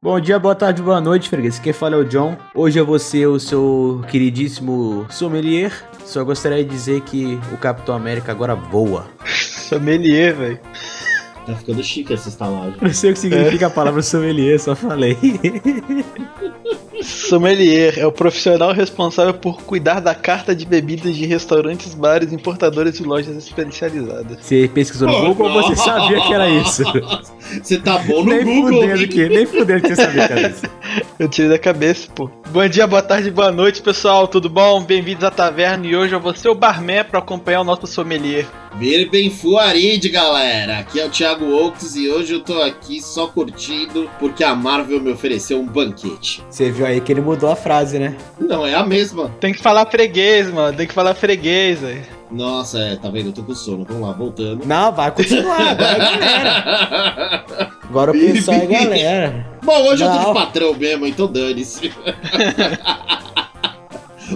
Bom dia, boa tarde, boa noite, freguês. Quem fala é o John. Hoje eu vou ser o seu queridíssimo sommelier. Só gostaria de dizer que o Capitão América agora voa. Sommelier, velho. Tá ficando chique essa estalagem. Não sei o que significa a palavra sommelier, só falei. Sommelier é o profissional responsável por cuidar da carta de bebidas de restaurantes, bares, importadores e lojas especializadas. Você pesquisou no Oh, Google ou você sabia que era isso? Você tá bom no nem Google. fudendo que, nem fudendo que você sabia que era isso. Eu tirei da cabeça, pô. Bom dia, boa tarde, boa noite, pessoal. Tudo bom? Bem-vindos à taverna e hoje eu vou ser o barman pra acompanhar o nosso sommelier. Bem Fuaride, galera. Aqui é o Thiago Oaks e hoje eu tô aqui só curtindo porque a Marvel me ofereceu um banquete. Você viu aí que ele mudou a frase, né? Não, é a mesma. Tem que falar freguês, mano. Tem que falar freguês, velho. Nossa, é, tá vendo? Eu tô com sono. Vamos lá, voltando. Não, vai continuar, agora é galera. Agora o pessoal é galera. Bom, hoje eu tô Não. de patrão mesmo, então dane-se.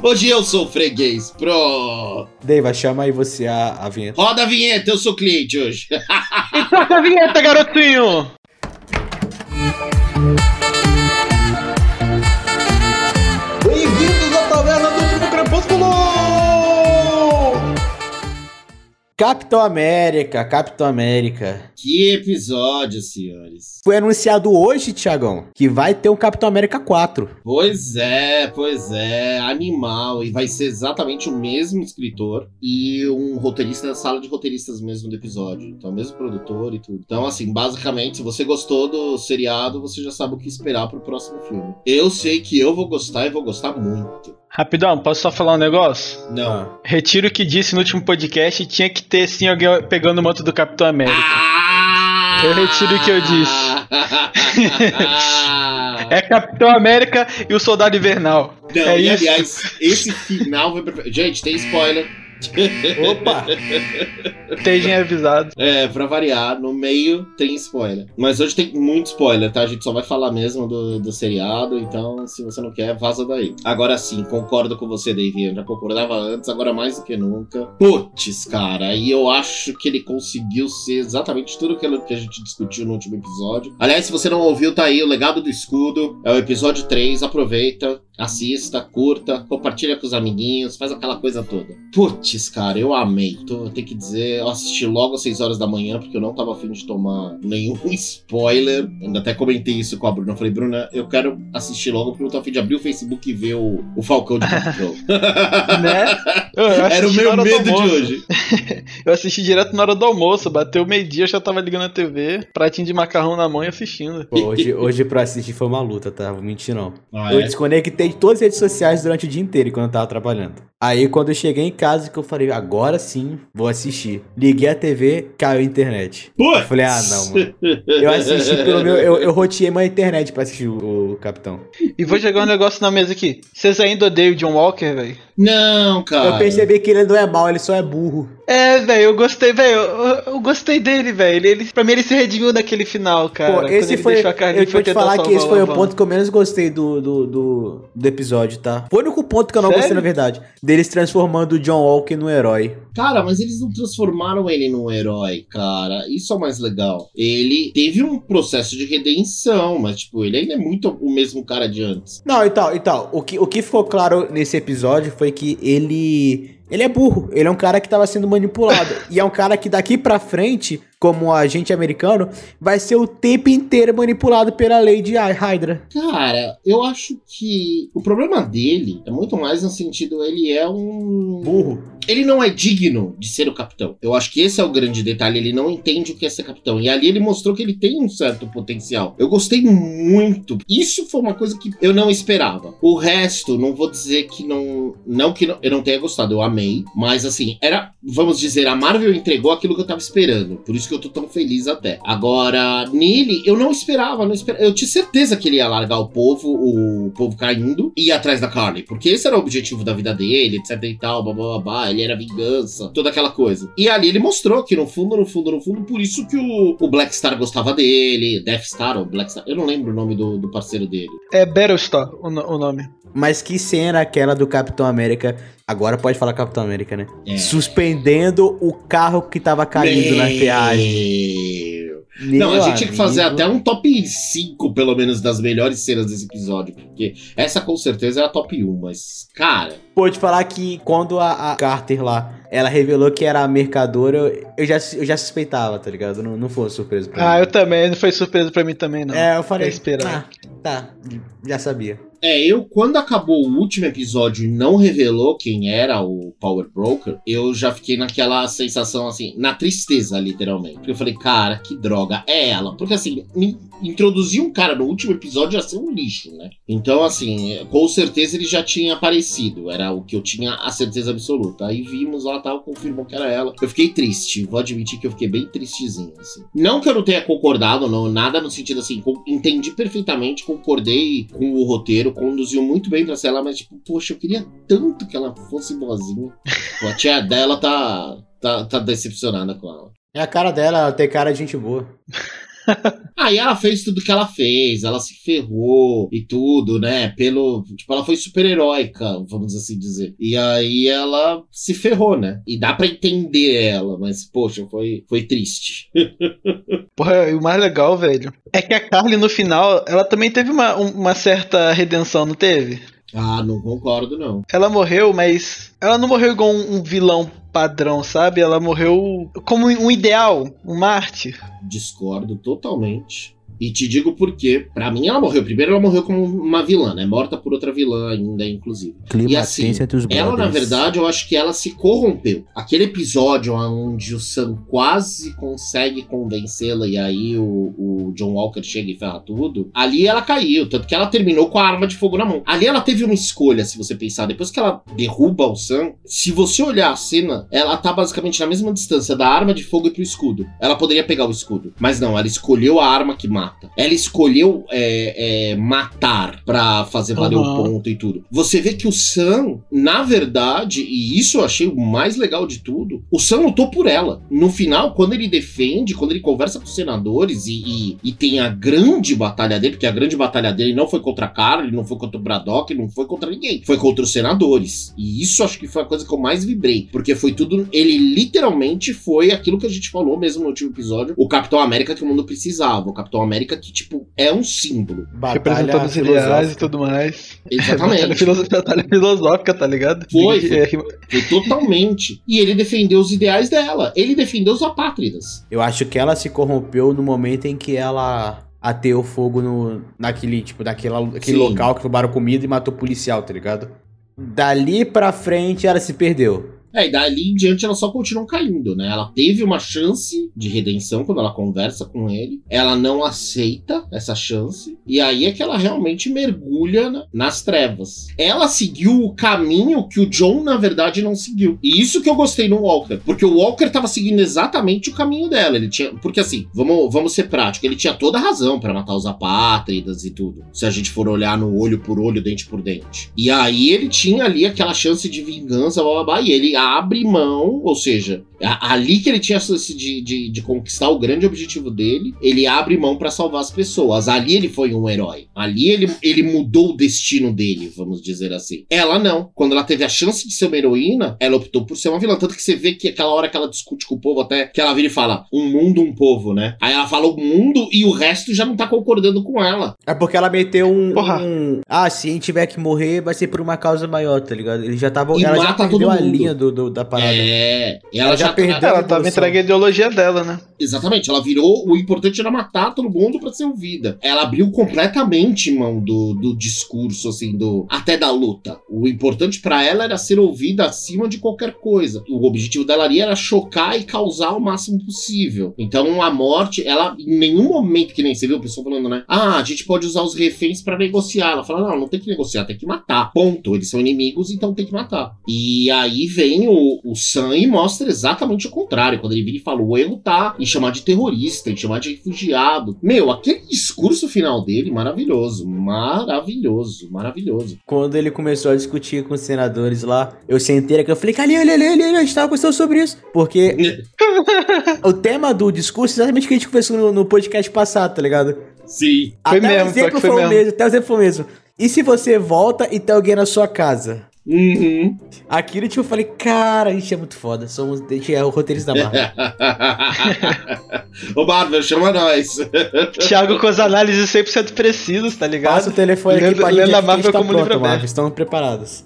Hoje eu sou freguês, pro. Deiva, chama aí você a, a vinheta. Roda a vinheta, eu sou cliente hoje. E toca a vinheta, garotinho! Capitão América, Capitão América. Que episódio, senhores. Foi anunciado hoje, Tiagão, que vai ter um Capitão América 4. Pois é, pois é, animal. E vai ser exatamente o mesmo escritor e um roteirista da sala de roteiristas mesmo do episódio. Então, o mesmo produtor e tudo. Então, assim, basicamente, se você gostou do seriado, você já sabe o que esperar pro próximo filme. Eu sei que eu vou gostar e vou gostar muito. Rapidão, posso só falar um negócio? Não. Retiro o que disse no último podcast tinha que ter sim alguém pegando o manto do Capitão América. Ah! Eu retiro o que eu disse. É Capitão América e o Soldado Invernal. Não, é e isso. aliás, esse final Gente, tem spoiler. Opa! Estejam avisados. É, pra variar, no meio tem spoiler. Mas hoje tem muito spoiler, tá? A gente só vai falar mesmo do, do seriado, então se você não quer, vaza daí. Agora sim, concordo com você, Dave. Eu já concordava antes, agora mais do que nunca. Putz, cara, e eu acho que ele conseguiu ser exatamente tudo aquilo que a gente discutiu no último episódio. Aliás, se você não ouviu, tá aí o Legado do Escudo. É o episódio 3, aproveita. Assista, curta, compartilha com os amiguinhos, faz aquela coisa toda. Putz, cara, eu amei. Tô, tem que dizer, eu assisti logo às 6 horas da manhã, porque eu não tava afim de tomar nenhum spoiler. Ainda até comentei isso com a Bruna. Eu falei, Bruna, eu quero assistir logo, porque eu não tô afim de abrir o Facebook e ver o, o Falcão de Capitão. Né? Eu- eu Era o meu medo de hoje. Eu assisti direto na hora do almoço. Bateu meio-dia, eu já tava ligando a TV, pratinho de macarrão na mão e assistindo. Pô, hoje, hoje pra assistir foi uma luta, tá? Vou mentir não. Ah, Eu é? desconectei de todas as redes sociais durante o dia inteiro quando eu tava trabalhando. Aí quando eu cheguei em casa que eu falei, agora sim, vou assistir. Liguei a TV, caiu a internet. Putz! Eu falei, ah não, mano. Eu assisti pelo meu. Eu, eu roteei minha internet pra assistir o, o Capitão. E vou jogar um negócio na mesa aqui. Vocês ainda odeiam o John Walker, velho? Não, cara. Eu percebi que ele não é mal, ele só é burro. É, velho, eu gostei, velho. Eu, eu gostei dele, velho. Ele, ele, pra mim, ele se redimiu naquele final, cara. Pô, esse foi. deixou a Carlinhos Eu vou te falar que esse foi o ponto que eu menos gostei do, do, do, do episódio, tá? Foi o único ponto que eu não Sério? gostei, na verdade. Deles transformando o John Walker no herói. Cara, mas eles não transformaram ele num herói, cara. Isso é o mais legal. Ele teve um processo de redenção, mas, tipo, ele ainda é muito o mesmo cara de antes. Não, e tal, e tal. O que, o que ficou claro nesse episódio foi que ele. Ele é burro. Ele é um cara que tava sendo manipulado. e é um cara que daqui pra frente, como agente americano, vai ser o tempo inteiro manipulado pela lei de Hydra. Cara, eu acho que o problema dele é muito mais no sentido, ele é um. Burro. Ele não é digno de ser o capitão. Eu acho que esse é o grande detalhe. Ele não entende o que é ser capitão. E ali ele mostrou que ele tem um certo potencial. Eu gostei muito. Isso foi uma coisa que eu não esperava. O resto, não vou dizer que não. Não que não- eu não tenha gostado, eu amei. Mas assim, era. Vamos dizer, a Marvel entregou aquilo que eu tava esperando. Por isso que eu tô tão feliz até. Agora, nele, eu não esperava, não esperava. Eu tinha certeza que ele ia largar o povo, o povo caindo, e ir atrás da Carly. Porque esse era o objetivo da vida dele, etc e tal, blá blá blá, blá. Ele era vingança, toda aquela coisa. E ali ele mostrou que no fundo, no fundo, no fundo, por isso que o, o Black Star gostava dele, Death Star ou Black Star, eu não lembro o nome do, do parceiro dele. É Battlestar o, o nome. Mas que cena aquela do Capitão América. Agora pode falar Capitão América, né? É. Suspendendo o carro que tava caindo na viagem. Meu. Não, a gente tinha que fazer até um top 5, pelo menos, das melhores cenas desse episódio. Porque essa com certeza é a top 1, mas, cara. Pô, te falar que quando a, a Carter lá, ela revelou que era a mercadora, eu já, eu já suspeitava, tá ligado? Não, não foi surpresa pra ah, mim. eu também, não foi surpresa pra mim também, não. É, eu falei. É esperar. Ah, tá, já sabia. É, eu, quando acabou o último episódio e não revelou quem era o Power Broker, eu já fiquei naquela sensação assim, na tristeza, literalmente. Porque eu falei, cara, que droga, é ela. Porque assim, me introduzir um cara no último episódio ia ser um lixo, né? Então, assim, com certeza ele já tinha aparecido. Era o que eu tinha a certeza absoluta. Aí vimos lá, tal, confirmou que era ela. Eu fiquei triste, vou admitir que eu fiquei bem tristezinho, assim. Não que eu não tenha concordado, não, nada no sentido assim, entendi perfeitamente, concordei com o roteiro conduziu muito bem pra ela, mas tipo, poxa, eu queria tanto que ela fosse boazinha. A tia dela tá, tá, tá decepcionada com ela. É a cara dela, ela tem cara de gente boa. Aí ela fez tudo que ela fez, ela se ferrou e tudo, né? Pelo. Tipo, ela foi super heróica, vamos assim dizer. E aí ela se ferrou, né? E dá para entender ela, mas, poxa, foi, foi triste. Porra, e o mais legal, velho, é que a Carly no final, ela também teve uma, uma certa redenção, não teve? Ah, não concordo, não. Ela morreu, mas. Ela não morreu igual um, um vilão padrão, sabe? Ela morreu como um ideal, um mártir. Discordo totalmente. E te digo por quê. Pra mim, ela morreu. Primeiro, ela morreu como uma vilã, né? Morta por outra vilã ainda, inclusive. Clima e assim, entre os ela, na verdade, eu acho que ela se corrompeu. Aquele episódio onde o Sam quase consegue convencê-la e aí o, o John Walker chega e ferra tudo, ali ela caiu. Tanto que ela terminou com a arma de fogo na mão. Ali ela teve uma escolha, se você pensar. Depois que ela derruba o Sam, se você olhar a cena, ela tá basicamente na mesma distância da arma de fogo e pro escudo. Ela poderia pegar o escudo. Mas não, ela escolheu a arma que mata. Ela escolheu é, é, matar pra fazer valer Uhum. o ponto e tudo. Você vê que o Sam, na verdade, e isso eu achei o mais legal de tudo, o Sam lutou por ela. No final, quando ele defende, quando ele conversa com os senadores e, e, e tem a grande batalha dele, porque a grande batalha dele não foi contra a Carly, não foi contra o Braddock, não foi contra ninguém. Foi contra os senadores. E isso acho que foi a coisa que eu mais vibrei. Porque foi tudo. Ele literalmente foi aquilo que a gente falou mesmo no último episódio: o Capitão América que o mundo precisava. O Capitão América que, tipo, é um símbolo. Representando os ideais e tudo mais. Batalha, Exatamente. filoso- batalha filosófica, tá ligado? Foi, É, Foi totalmente. E ele defendeu os ideais dela. Ele defendeu os apátridas. Eu acho que ela se corrompeu no momento em que ela ateou fogo no, naquele, tipo, daquela, aquele Sim. local que roubaram comida e matou o policial, tá ligado? Dali pra frente ela se perdeu. É, e dali em diante ela só continuou caindo, né? Ela teve uma chance de redenção quando ela conversa com ele. Ela não aceita essa chance. E aí é que ela realmente mergulha na- nas trevas. Ela seguiu o caminho que o John, na verdade, não seguiu. E isso que eu gostei no Walker. Porque o Walker tava seguindo exatamente o caminho dela. Ele tinha. Porque assim, vamos, vamos ser práticos. Ele tinha toda a razão pra matar os apátridas e tudo. Se a gente for olhar no olho por olho, dente por dente. E aí ele tinha ali aquela chance de vingança, blá, blá, blá, e ele abre mão, ou seja, ali que ele tinha a chance de, de, de conquistar o grande objetivo dele, ele abre mão pra salvar as pessoas. Ali ele foi um herói. Ali ele, ele mudou o destino dele, vamos dizer assim. Ela não. Quando ela teve a chance de ser uma heroína, ela optou por ser uma vilã. Tanto que você vê que aquela hora que ela discute com o povo, até que ela vira e fala: um mundo, um povo, né? Aí ela fala o mundo e o resto já não tá concordando com ela. É porque ela meteu um, Porra. um- Ah, se a gente tiver que morrer, vai ser por uma causa maior, tá ligado? Ele já tava. E ela já perdeu todo a linha do, do- da parada. É. E ela, Ela já, já perdeu. Ela tava entregue a ideologia dela, né? Exatamente, ela virou. O importante era matar todo mundo pra ser ouvida. Ela abriu completamente mão do, do discurso, assim, do. Até da luta. O importante pra ela era ser ouvida acima de qualquer coisa. O objetivo dela ali era chocar e causar o máximo possível. Então a morte, ela, em nenhum momento, que nem você viu o pessoal falando, né? Ah, a gente pode usar os reféns pra negociar. Ela fala: não, não tem que negociar, tem que matar. Ponto. Eles são inimigos, então tem que matar. E aí vem o, o Sam e mostra exatamente o contrário. Quando ele vira e fala: o erro tá em chamar de terrorista, em chamar de refugiado. Meu, aquele discurso final dele, maravilhoso. Maravilhoso, maravilhoso. Quando ele começou a discutir com os senadores lá, eu sentei aqui, eu falei, Calil, ali, ali, ali, a gente tava conversando sobre isso. Porque o tema do discurso é exatamente o que a gente conversou no, no podcast passado, tá ligado? Sim. Foi até mesmo, o exemplo pior que foi foi o mesmo. mesmo, até o exemplo foi o mesmo. E se você volta e tem alguém na sua casa? Uhum. Aquilo, tipo, eu falei, cara, a gente é muito foda. Somos, a gente é o roteirista da Marvel. Ô Marvel, chama nós. Thiago com as análises 100% precisas, tá ligado? Passa o telefone aqui Lendo- pra lendo gente, a aqui, Marvel tá como pronto, livro Marvel. Estamos preparados.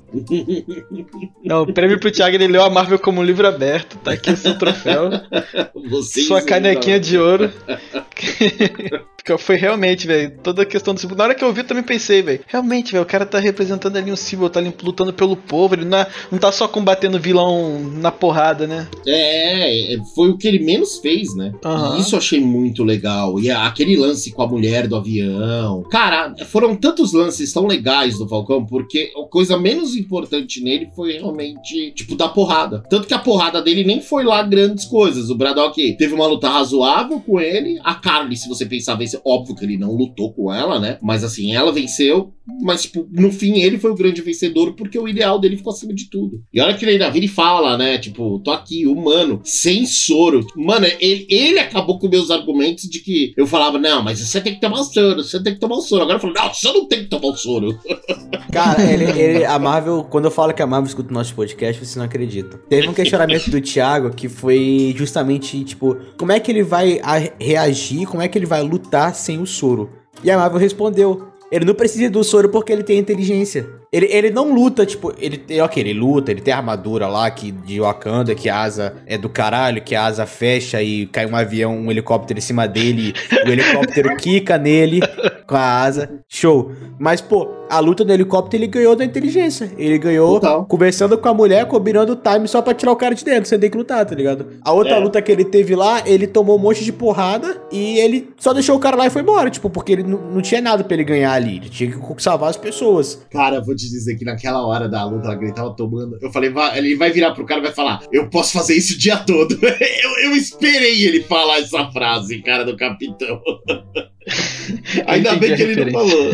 Não, o prêmio pro Thiago, ele leu a Marvel como um livro aberto. Tá aqui o seu troféu. Vocês Sua canequinha de ouro. Porque foi realmente, velho. Toda a questão do símbolo. Na hora que eu vi, eu também pensei, velho. Realmente, velho. O cara tá representando ali um símbolo, tá ali lutando pelo povo. Ele não, é- não tá só combatendo vilão na porrada, né? É, é, foi o que ele menos fez, né? E Isso eu achei muito legal. E aquele lance com a mulher do avião. Cara, foram tantos lances tão legais do Falcão, porque a coisa menos importante nele foi realmente, tipo, dar porrada. Tanto que a porrada dele nem foi lá grandes coisas. O Braddock teve uma luta razoável com ele. A Carly, se você pensar, venceu. Óbvio que ele não lutou com ela, né? Mas assim, ela venceu. Mas, tipo, no fim, ele foi o grande vencedor porque o ideal dele ficou acima de tudo. E olha que ele ainda vira e fala, né? Tipo, tô aqui, humano, sem soro. Mano, ele, ele acabou com meus argumentos de que eu falava, não, mas você tem que tomar o soro, você tem que tomar o soro. Agora eu falo, não, você não tem que tomar o soro. Cara, ele, ele- a Marvel, quando eu falo que a Marvel escuta o nosso podcast, você não acredita. Teve um questionamento do Thiago que foi justamente, tipo, como é que ele vai reagir, como é que ele vai lutar sem o soro? E a Marvel respondeu. Ele não precisa do soro porque ele tem inteligência. Ele, ele não luta, tipo, ele, ele- ok, ele luta, ele tem armadura lá que, de Wakanda, que a asa é do caralho, que a asa fecha e cai um avião, um helicóptero em cima dele, o helicóptero quica nele com a asa. Show. Mas, pô, a luta do helicóptero ele ganhou da inteligência. Ele ganhou Total. conversando com a mulher, combinando o time só pra tirar o cara de dentro, sem ter que lutar, tá ligado? A outra É. luta que ele teve lá, ele tomou um monte de porrada e ele só deixou o cara lá e foi embora, tipo, porque ele não, tinha nada pra ele ganhar ali. Ele tinha que salvar as pessoas. Cara, vou te dizer que naquela hora da luta lá que ele tava tomando, eu falei, vai, ele vai virar pro cara e vai falar, eu posso fazer isso o dia todo. eu, eu esperei ele falar essa frase, cara, do capitão. Ainda bem que ele não falou.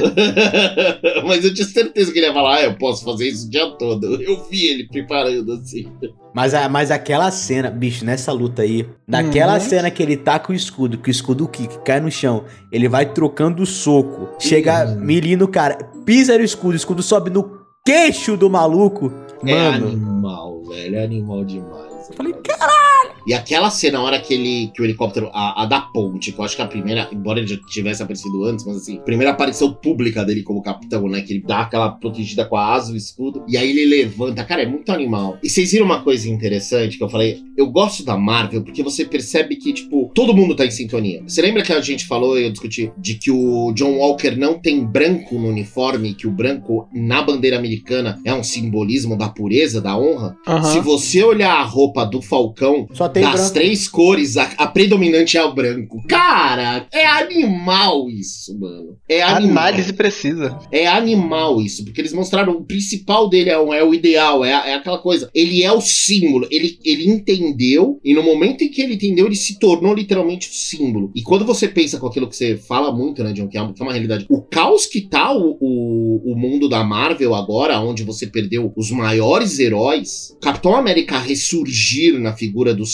Mas eu tinha certeza que ele ia falar, ah, eu posso fazer isso o dia todo. Eu vi ele preparando assim. Mas, a, mas aquela cena, bicho, nessa luta aí, naquela Uhum. cena que ele tá com o escudo, que o escudo kick cai no chão, ele vai trocando o soco, chega Uhum. Mili no cara, pisa no escudo, o escudo sobe no queixo do maluco. É Mano, animal, velho. É animal demais. Eu falei, caralho. E aquela cena, a hora que ele. que o helicóptero. A, a da ponte, que eu acho que a primeira. Embora ele já tivesse aparecido antes, mas assim, a primeira aparição pública dele como capitão, né? Que ele dá aquela protegida com a asa, o escudo. E aí ele levanta. Cara, é muito animal. E vocês viram uma coisa interessante que eu falei? Eu gosto da Marvel porque você percebe que, tipo, todo mundo tá em sintonia. Você lembra que a gente falou e eu discuti de que o John Walker não tem branco no uniforme, que o branco na bandeira americana é um simbolismo da pureza, da honra? Se você olhar a roupa do Falcão, só tem das branco. três cores, a, a predominante é o branco. Cara, é animal isso, mano. É animal. Análise precisa. É animal isso, porque eles mostraram o principal dele é, o- é o ideal, é, a- é aquela coisa. Ele é o símbolo, ele, ele entendeu, e no momento em que ele entendeu, ele se tornou literalmente o símbolo. E quando você pensa com aquilo que você fala muito, né, John, que é uma, que é uma realidade, o caos que tá o, o, o mundo da Marvel agora, onde você perdeu os maiores heróis, Capitão América ressurgir na figura do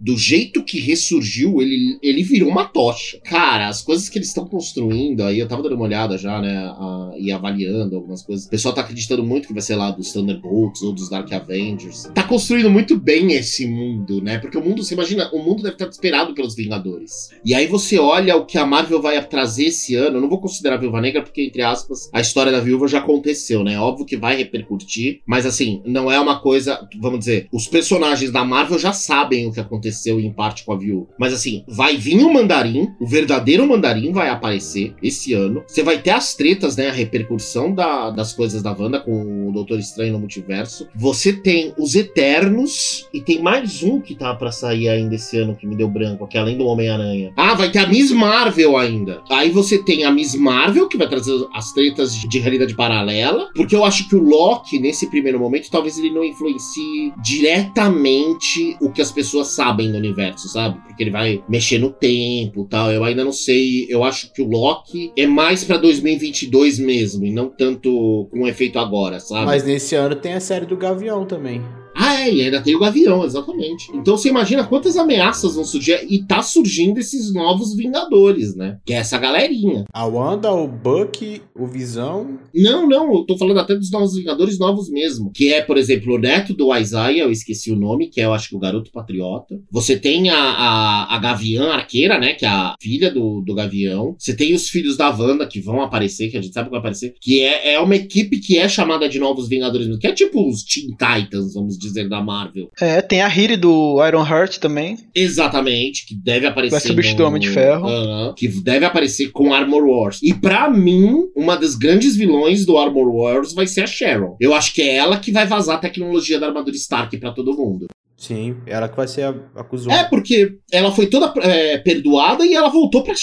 Do jeito que ressurgiu, ele, ele virou uma tocha. Cara, as coisas que eles estão construindo, aí eu tava dando uma olhada já, né, a- e avaliando algumas coisas. O pessoal tá acreditando muito que vai ser lá dos Thunderbolts ou dos Dark Avengers. Tá construindo muito bem esse mundo, né? Porque o mundo, você imagina, o mundo deve estar esperado pelos Vingadores. E aí você olha o que a Marvel vai trazer esse ano. Eu não vou considerar a Viúva Negra porque, entre aspas, a história da Viúva já aconteceu, né? Óbvio que vai repercutir, mas assim, não é uma coisa, vamos dizer, os personagens da Marvel já sabem o que aconteceu em parte com a Viúva. Mas assim, vai vir o Mandarim, o verdadeiro Mandarim vai aparecer esse ano. Você vai ter as tretas, né? A repercussão da- das coisas da Wanda com o Doutor Estranho no multiverso. Você tem os Eternos e tem mais um que tá pra sair ainda esse ano que me deu branco, que é além do Homem-Aranha. Ah, vai ter a Miss Marvel ainda. Aí você tem a Miss Marvel, que vai trazer as tretas de realidade paralela, porque eu acho que o Loki, nesse primeiro momento, talvez ele não influencie diretamente o que as pessoas sabem do universo, sabe? Porque ele vai mexer no tempo tal. Eu ainda não sei. Eu acho que o Loki é mais pra 2022 mesmo, e não tanto com efeito agora, sabe? Mas nesse ano tem a série do Gavião também. Ah, é, e ainda tem o Gavião, exatamente. Então você imagina quantas ameaças vão surgir. E tá surgindo esses novos Vingadores, né? Que é essa galerinha. A Wanda, o Buck, o Visão. Não, não, eu tô falando até dos novos Vingadores novos mesmo. Que é, por exemplo, o neto do Isaiah, eu esqueci o nome, que é, eu acho que o Garoto Patriota. Você tem a, a, a Gavião Arqueira, né? Que é a filha do, do Gavião. Você tem os filhos da Wanda que vão aparecer, que a gente sabe que vai aparecer. Que é, é uma equipe que é chamada de Novos Vingadores, que é tipo os Teen Titans, vamos dizer, da Marvel. É, tem a Riri do Iron Heart também. Exatamente, que deve aparecer. Vai substituir o Homem de Ferro. Aham, que deve aparecer com Armor Wars. E pra mim, uma das grandes vilões do Armor Wars vai ser a Sharon. Eu acho que é ela que vai vazar a tecnologia da armadura Stark pra todo mundo. Sim, ela que vai ser a, a cuzona. É, porque ela foi toda é, perdoada e ela voltou pra,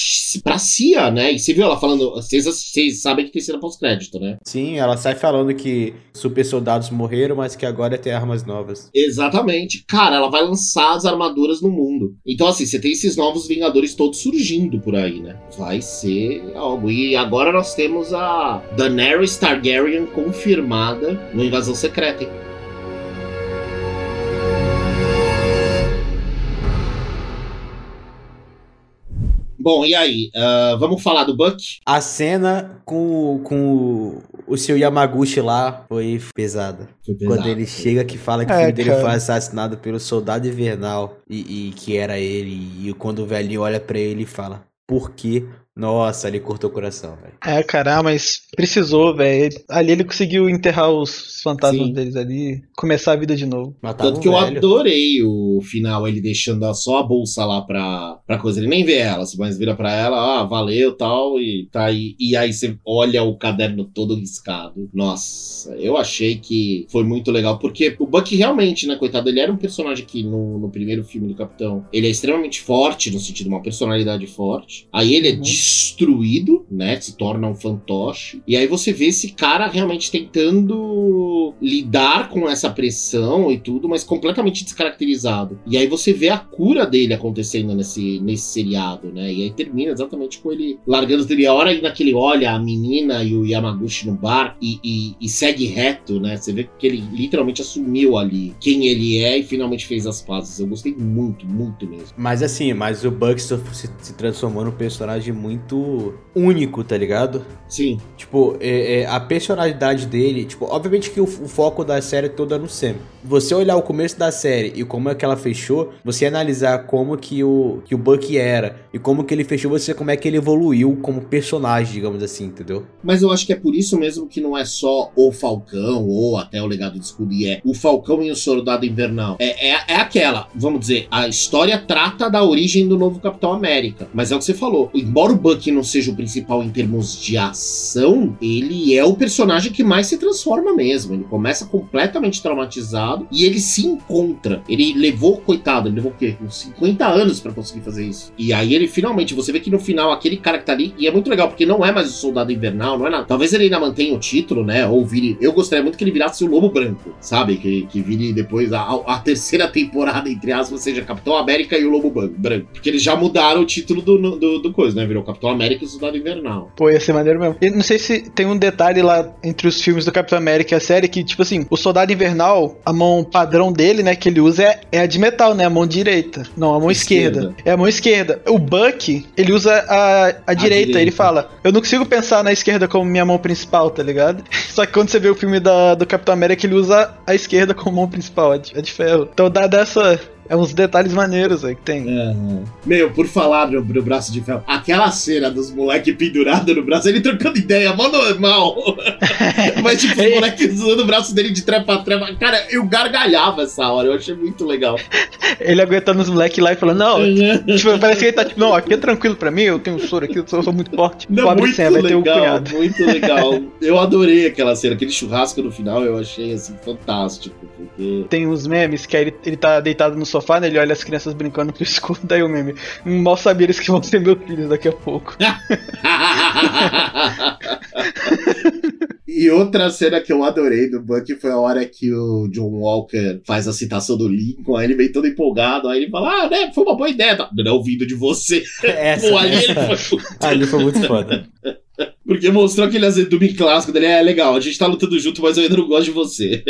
pra CIA, né? E você viu ela falando. Vocês, vocês sabem que tem cena pós-crédito, né? Sim, ela sai falando que super soldados morreram, mas que agora tem armas novas. Exatamente. Cara, ela vai lançar as armaduras no mundo. Então, assim, você tem esses novos Vingadores todos surgindo por aí, né? Vai ser algo. E agora nós temos a Daenerys Targaryen confirmada no Invasão Secreta, hein? Bom, e aí? Ah, vamos falar do Buck? A cena com, com o, o seu Yamaguchi lá foi pesada. Foi pesado, Quando ele foi. chega que fala que o É, filho dele cara. foi assassinado pelo soldado invernal e, e que era ele. E quando o velhinho olha pra ele e fala, por quê? Nossa, ele cortou o coração, velho. É, cara, mas precisou, velho. Ali ele conseguiu enterrar os fantasmas Sim. deles ali, começar a vida de novo. Matava Tanto que eu adorei o final, ele deixando só a bolsa lá pra, pra coisa. Ele nem vê ela, mas vira pra ela, ah, valeu tal, e tá aí. E aí você olha o caderno todo riscado. Nossa, eu achei que foi muito legal, porque o Buck realmente, né, coitado, ele era um personagem que no, no primeiro filme do Capitão, ele é extremamente forte, no sentido de uma personalidade forte. Aí ele é Uhum. Destruído, né, se torna um fantoche. E aí você vê esse cara realmente tentando lidar com essa pressão e tudo, mas completamente descaracterizado. E aí você vê a cura dele acontecendo nesse, nesse seriado, né? E aí termina exatamente com ele largando dele. A hora que ele olha a menina e o Yamaguchi no bar e, e- e segue reto, né? Você vê que ele literalmente assumiu ali quem ele é e finalmente fez as pazes. Eu gostei muito, muito mesmo. Mas assim, mas o se, se transformou num personagem muito muito único, tá ligado? Sim, Tipo, é- é, a personalidade dele, tipo, obviamente que o, o foco da série toda é no Sam. Você olhar o começo da série e como é que ela fechou, você analisar como que o, que o Bucky era e como que ele fechou, você como é que ele evoluiu como personagem, digamos assim, entendeu? Mas eu acho que é por isso mesmo que não é só o Falcão ou até o Legado de Scooby, é o Falcão e o Soldado Invernal. É, é, é aquela, vamos dizer, a história trata da origem do novo Capitão América. Mas é o que você falou. Embora o Bucky não seja o principal em termos de ação, ele é o personagem que mais se transforma mesmo. Ele começa completamente traumatizado e ele se encontra. Ele levou, coitado, ele levou o quê? Uns 50 anos pra conseguir fazer isso. E aí ele finalmente, você vê que no final aquele cara que tá ali, e é muito legal, porque não é mais o Soldado Invernal, não é nada. Talvez ele ainda mantenha o título, né? Ou vire. Eu gostaria muito que ele virasse o Lobo Branco, sabe? Que, que vire depois a, a terceira temporada, entre aspas, seja Capitão América e o Lobo Branco. Porque eles já mudaram o título do, do, do coisa, né? Virou Capitão América e o Soldado Invernal. Pô, ia ser maneiro mesmo. E não sei se tem um detalhe lá entre os filmes do Capitão América e a série que, tipo assim, o Soldado Invernal, a mão padrão dele, né, que ele usa é, é a de metal, né? A mão direita. Não, a mão esquerda. Esquerda. É a mão esquerda. O Buck, ele usa a, a, direita. direita. Ele fala, eu não consigo pensar na esquerda como minha mão principal, tá ligado? Só que quando você vê o filme da, do Capitão América, ele usa a esquerda como mão principal, é de, é de ferro. Então dá dessa... É uns detalhes maneiros aí que tem. Meu, por falar no, no braço de ferro, aquela cena dos moleques pendurados no braço, ele trocando ideia, mó normal. Mas, tipo, os moleques usando o braço dele de trepa a trepa. Cara, eu gargalhava essa hora, eu achei muito legal. Ele aguentando os moleques lá e falando, não, tipo, parece que ele tá tipo, não, aqui é tranquilo pra mim, eu tenho soro aqui, eu sou, eu sou muito forte. Não, Pobre muito Sam, vai ter um legal, cunhado. muito legal. Eu adorei aquela cena, aquele churrasco no final, eu achei, assim, fantástico. Porque... Tem uns memes que aí ele, ele tá deitado no sofá, né? Ele olha as crianças brincando pro escuro, daí o meme. "Hum, Mal sabia eles que vão ser meus filhos daqui a pouco. E outra cena que eu adorei do Bucky foi a hora que o John Walker faz a citação do Lincoln, aí ele vem todo empolgado, aí ele fala, ah, né, foi uma boa ideia, tá? não vindo de você. Essa, Pô, ali ele essa- foi... ali foi muito foda. Porque mostrou aquele azedume clássico dele, é legal, a gente tá lutando junto, mas eu ainda não gosto de você.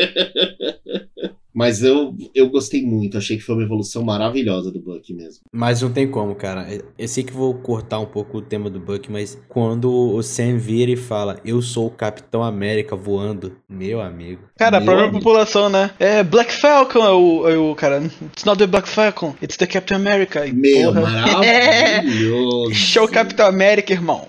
Mas eu, eu gostei muito, achei que foi uma evolução maravilhosa do Buck mesmo. Mas não tem como, cara. Eu sei que vou cortar um pouco o tema do Buck, mas quando o Sam vira e fala, eu sou o Capitão América voando, meu amigo. Cara, a Meu própria amigo. população, né? É Black Falcon é o, é o cara. It's not the Black Falcon, it's the Captain America. E, Meu, porra, maravilhoso. Show Capitão América, irmão.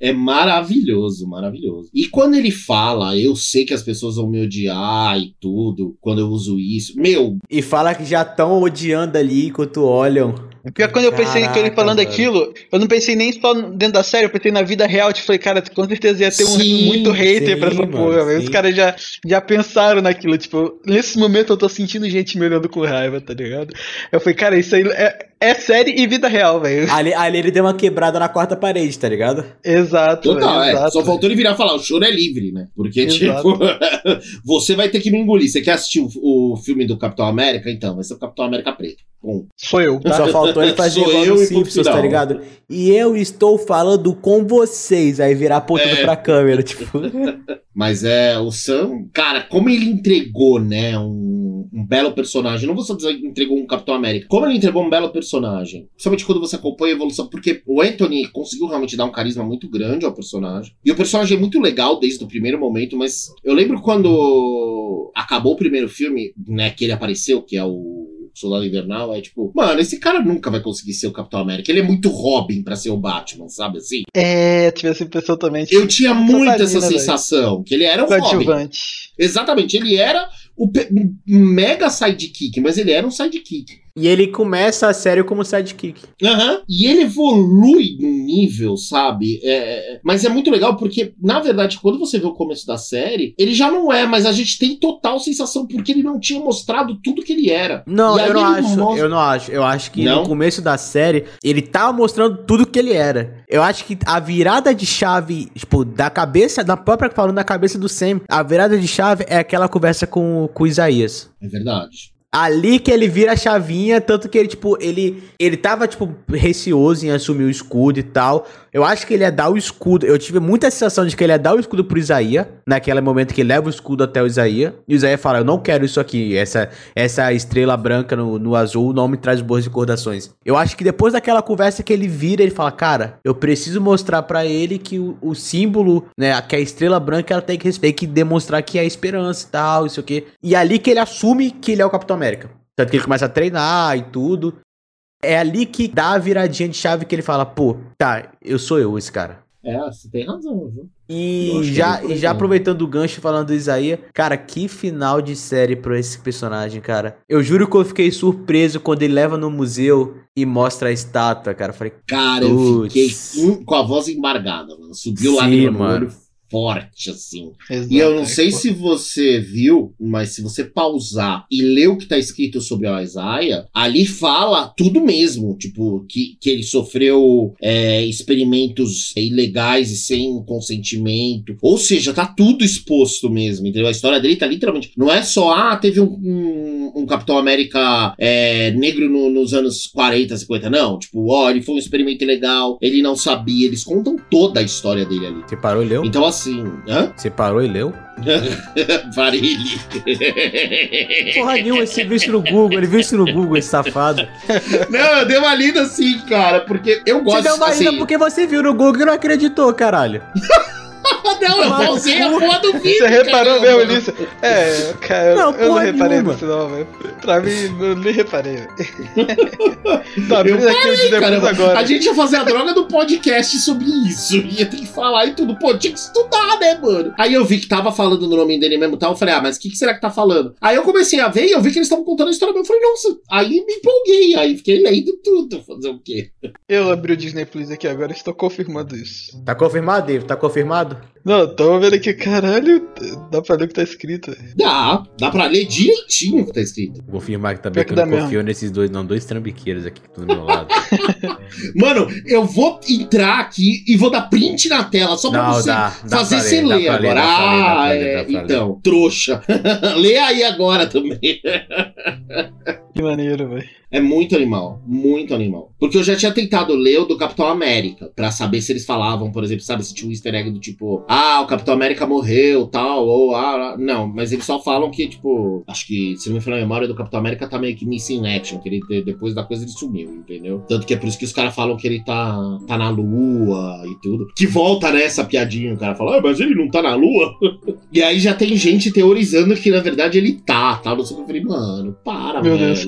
É maravilhoso, maravilhoso. E quando ele fala, eu sei que as pessoas vão me odiar e tudo, quando eu uso isso. Meu, E fala que já estão odiando ali enquanto olham. Pior que quando eu pensei que ele falando mano. aquilo, eu não pensei nem só dentro da série, eu pensei na vida real. Tipo, falei, cara, com certeza ia ter um, Sim, muito hater sim, pra essa porra, velho. Os caras já, já pensaram naquilo. Tipo, nesse momento eu tô sentindo gente me olhando com raiva, tá ligado? Eu falei, cara, isso aí é, é série e vida real, velho. Ali, ali ele deu uma quebrada na quarta parede, tá ligado? Exato. total, velho, é. exato. Só faltou ele virar e falar: o choro é livre, né? Porque, Exato. tipo, você vai ter que me engolir. Você quer assistir o, o filme do Capitão América? Então, vai ser o Capitão América preto. Bom. Sou eu, tá? Só faltou ele fazer Sou igual eu e Simpsons, tá ligado? E eu estou falando com vocês. Aí virar apontando É. pra câmera, tipo. Mas é, o Sam, cara, como ele entregou, né, um, um belo personagem. Não vou só dizer que entregou um Capitão América. Como ele entregou um belo personagem. Principalmente quando você acompanha a evolução. Porque o Anthony conseguiu realmente dar um carisma muito grande ao personagem. E o personagem é muito legal desde o primeiro momento. Mas eu lembro quando acabou o primeiro filme, né, que ele apareceu, que é o. Soldado Invernal é tipo, mano, esse cara nunca vai conseguir ser o Capitão América. Ele é muito Robin pra ser o Batman, sabe assim? É, tive essa impressão também. Eu tinha muito essa velho. sensação, que ele era o Robin. Exatamente, ele era o mega sidekick, mas ele era um sidekick. E ele começa a série como sidekick. Aham. E ele evolui num nível, sabe? É, é, mas é muito legal porque, na verdade, quando você vê o começo da série, ele já não é, mas a gente tem total sensação porque ele não tinha mostrado tudo que ele era. Não, eu não acho. mostra- Eu não acho. Eu acho que Não? no começo da série, ele tava mostrando tudo que ele era. Eu acho que a virada de chave, tipo, da cabeça, da própria falando da cabeça do Sam, a virada de chave é aquela conversa com, com o Isaías. É verdade. Ali que ele vira a chavinha, tanto que ele, tipo, ele, ele tava, tipo, receoso em assumir o escudo e tal. Eu acho que ele ia dar o escudo. Eu tive muita sensação de que ele ia dar o escudo pro Isaías, naquele momento que ele leva o escudo até o Isaías. E o Isaías fala: Eu não quero isso aqui. Essa, essa estrela branca no, no azul não me traz boas recordações. Eu acho que depois daquela conversa que ele vira, ele fala: Cara, eu preciso mostrar pra ele que o, o símbolo, né, que a estrela branca, ela tem que, tem que demonstrar que é esperança e tal, isso aqui. E é ali que ele assume que ele é o Capitão América. Tanto que ele começa a treinar e tudo. É ali que dá a viradinha de chave que ele fala, pô, tá, eu sou eu, esse cara. É, você tem razão, viu? E já, e já aproveitando o gancho falando do Isaías, cara, que final de série pra esse personagem, cara. Eu juro que eu fiquei surpreso quando ele leva no museu e mostra a estátua, cara. Eu falei, Cara, eu fiquei com a voz embargada, mano. Subiu lá no olho forte, assim. Exato, E eu não é, sei pô. se você viu, mas se você pausar e ler o que tá escrito sobre o Isaiah, ali fala tudo mesmo. Tipo, que, que ele sofreu é, experimentos ilegais e sem consentimento. Ou seja, tá tudo exposto mesmo, entendeu? A história dele tá literalmente. Não é só, ah, teve um, um, um Capitão América é, negro no- nos anos 40, 50. Não, tipo, ó, ele foi um experimento ilegal, ele não sabia. Eles contam toda a história dele ali. você parou e leu? Então, assim, hã? Você parou e leu? Varilhe. Porra nenhuma, você viu isso no Google, ele viu isso no Google, esse safado. Não, eu dei uma lida assim, cara, porque eu Você gosto deu uma assim. ida porque você viu no Google e não acreditou, caralho. não, eu pausei a porra do vídeo. Você reparou caramba. mesmo nisso? É, cara, Não, eu não reparei nenhuma. nisso não, velho. Pra mim, eu nem reparei. Tô Eu abrindo aqui o parei, depois agora. A gente ia fazer a droga do podcast sobre isso. Ia ter que falar e tudo. Pô, tinha que estudar, né, mano? Aí eu vi que tava falando no nome dele mesmo e tal. Eu falei, ah, mas o que, que será que tá falando? Aí eu comecei a ver e eu vi que eles estavam contando a história. Eu falei, nossa. Aí me empolguei. Aí fiquei lendo tudo. Fazer o quê? Eu abri o Disney Plus aqui agora e estou confirmando isso. Tá confirmado, David? Tá confirmado? Não, tô vendo aqui, caralho, dá pra ler o que tá escrito. Dá. Dá pra ler direitinho o que tá escrito. Vou confirmar que também Pior que que eu não mesmo. confio nesses dois, não. Dois trambiqueiros aqui que estão do meu lado. Mano, eu vou entrar aqui e vou dar print na tela só pra Não, você dá, dá fazer você ler, ler agora. ler, ah, ler, é, então, trouxa. Lê aí agora também. Que maneiro, velho. É muito animal, muito animal. Porque eu já tinha tentado ler o do Capitão América, pra saber se eles falavam, por exemplo, sabe, se tinha um easter egg do tipo, ah, o Capitão América morreu, tal, ou ah, não, mas eles só falam que, tipo, acho que, se não me falar a memória do Capitão América tá meio que missing action, que ele, depois da coisa ele sumiu, entendeu? Tanto que é por isso que os caras falam que ele tá, tá na lua e tudo. Que volta nessa piadinha, o cara fala, ah, mas ele não tá na lua? e aí já tem gente teorizando que, na verdade, ele tá, tá? Não sei o que eu falei, mano, para, Meu. Deus.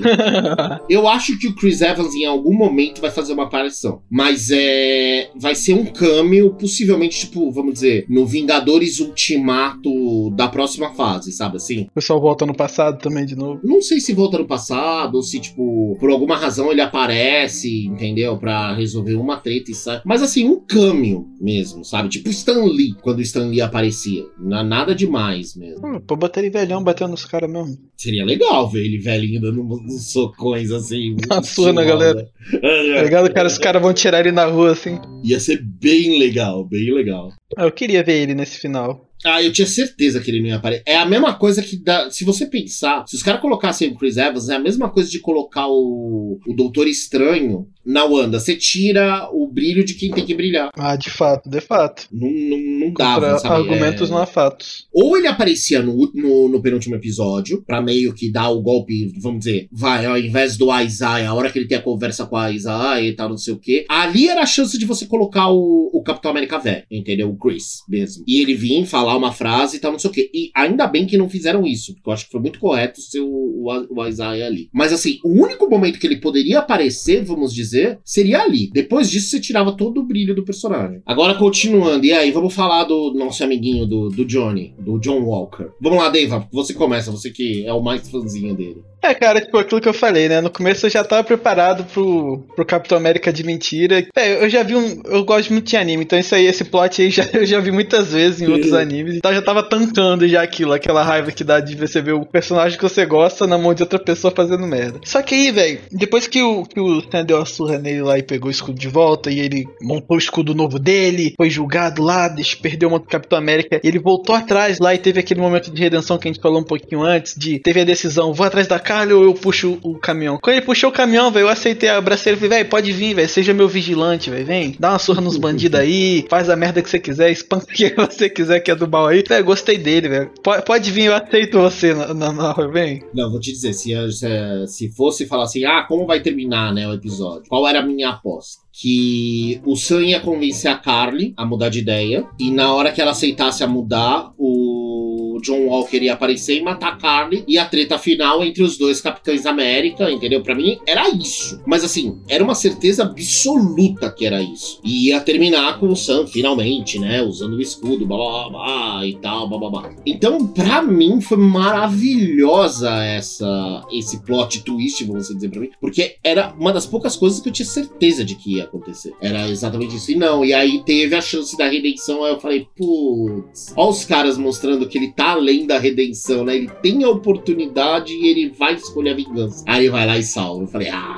Eu acho que o Chris Evans, em algum momento, vai fazer uma aparição. Mas é. Vai ser um cameo, possivelmente, tipo, vamos dizer, no Vingadores Ultimato da próxima fase, sabe assim? O pessoal volta no passado também de novo. Não sei se volta no passado, ou se, tipo, por alguma razão ele aparece, entendeu? Pra resolver uma treta e sai. Mas assim, um cameo mesmo, sabe? Tipo Stan Lee, quando o Stan Lee aparecia. Não, nada demais mesmo. Hum, pô, botar ele velhão batendo nos caras mesmo. Seria legal ver ele velhinho dando uns socões assim. Na sua, na galera. tá ligado, cara? Os caras vão tirar ele na rua assim. Ia ser bem legal, bem legal. Ah, eu queria ver ele nesse final. Ah, eu tinha certeza que ele não ia aparecer. É a mesma coisa que dá. Se você pensar, se os caras colocassem o Chris Evans, é a mesma coisa de colocar o, o Doutor Estranho na Wanda. Você tira o brilho de quem tem que brilhar. Ah, de fato, de fato. Não, não, não dava, sabe? Argumentos é... não há fatos. Ou ele aparecia no, no, no, penúltimo episódio, pra meio que dar o golpe, vamos dizer, vai, ao invés do Isaiah, a hora que ele tem a conversa com a Isaiah e tal, não sei o quê. Ali era a chance de você colocar o, o Capitão América velho, entendeu? O Chris mesmo. E ele vir falar uma frase e tal, não sei o quê. E ainda bem que não fizeram isso, porque eu acho que foi muito correto ser o, o, o Isaiah ali. Mas assim, o único momento que ele poderia aparecer, vamos dizer, seria ali. Depois disso, você tirava todo o brilho do personagem. Agora, continuando, e aí, vamos falar do nosso amiguinho do, do Johnny, do John Walker. Vamos lá, Dave, você começa, você que é o mais fãzinho dele. É, cara, tipo, aquilo que eu falei, né? No começo eu já tava preparado pro, pro Capitão América de mentira. É, eu já vi um. Eu gosto muito de anime, então isso aí, esse plot aí já, eu já vi muitas vezes em outros animes. Então eu já tava tancando já aquilo, aquela raiva que dá de você ver o personagem que você gosta na mão de outra pessoa fazendo merda. Só que aí, velho, depois que o, que o Stan deu a surra nele lá e pegou o escudo de volta, e ele montou o escudo novo dele, foi julgado lá, perdeu o do Capitão América, ele voltou atrás lá e teve aquele momento de redenção que a gente falou um pouquinho antes, de teve a decisão, vou atrás da Carly ou eu puxo o caminhão? Quando ele puxou o caminhão, velho, eu aceitei, abracei ele e falei, velho, pode vir, velho, seja meu vigilante, velho, vem, dá uma surra nos bandidos aí, faz a merda que você quiser, espanca o que você quiser que é do mal aí. Velho, gostei dele, velho. Pode, pode vir, eu aceito você na, na, na. Não, vou te dizer, se, se, se fosse falar assim, ah, como vai terminar, né, o episódio? Qual era a minha aposta? que o Sam ia convencer a Carly a mudar de ideia. E na hora que ela aceitasse a mudar, o John Walker ia aparecer e matar a Carly. E a treta final entre os dois Capitães América, entendeu? Para mim era isso. Mas assim, era uma certeza absoluta que era isso. E ia terminar com o Sam finalmente, né? Usando o escudo, blá blá blá e tal, blá blá blá. Então, pra mim, foi maravilhosa essa esse plot twist, vamos dizer pra mim. Porque era uma das poucas coisas que eu tinha certeza de que ia acontecer. Era exatamente isso. E não, e aí teve a chance da redenção. Aí eu falei, putz, olha os caras mostrando que ele tá além da redenção, né? Ele tem a oportunidade e ele vai escolher a vingança. Aí vai lá e salva. Eu falei, ah.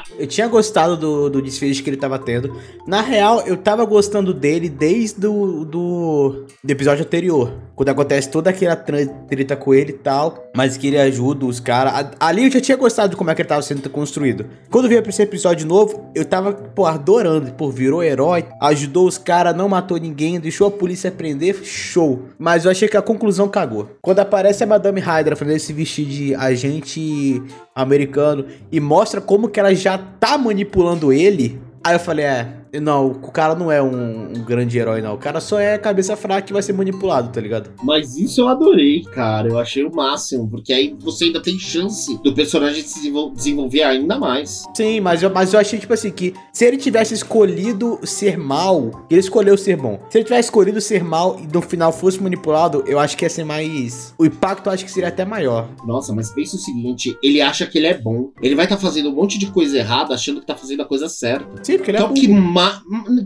eu tinha gostado do, do desfile que ele tava tendo. Na real, eu tava gostando dele desde do, do, do episódio anterior. Quando acontece toda aquela treta com ele e tal. Mas que ele ajuda os caras. Ali eu já tinha gostado de como é que ele tava sendo construído. Quando veio pra esse episódio novo, eu tava, pô, adorando. Pô, virou herói, ajudou os caras, não matou ninguém, deixou a polícia prender, show. Mas eu achei que a conclusão cagou. Quando aparece a Madame Hydra fazendo esse vestido de agente americano e mostra como que ela já tá manipulando ele, aí eu falei, é, não, o cara não é um, um, grande herói, não. O cara só é cabeça fraca que vai ser manipulado, tá ligado? Mas isso eu adorei, cara. Eu achei o máximo, porque aí você ainda tem chance do personagem se desenvolver ainda mais. Sim, mas eu, mas eu achei, tipo assim, que se ele tivesse escolhido ser mal, ele escolheu ser bom. Se ele tivesse escolhido ser mal e no final fosse manipulado, eu acho que ia ser mais. O impacto eu acho que seria até maior. Nossa, mas pensa o seguinte: ele acha que ele é bom. Ele vai estar tá fazendo um monte de coisa errada, achando que tá fazendo a coisa certa. Sim, porque ele que é, o que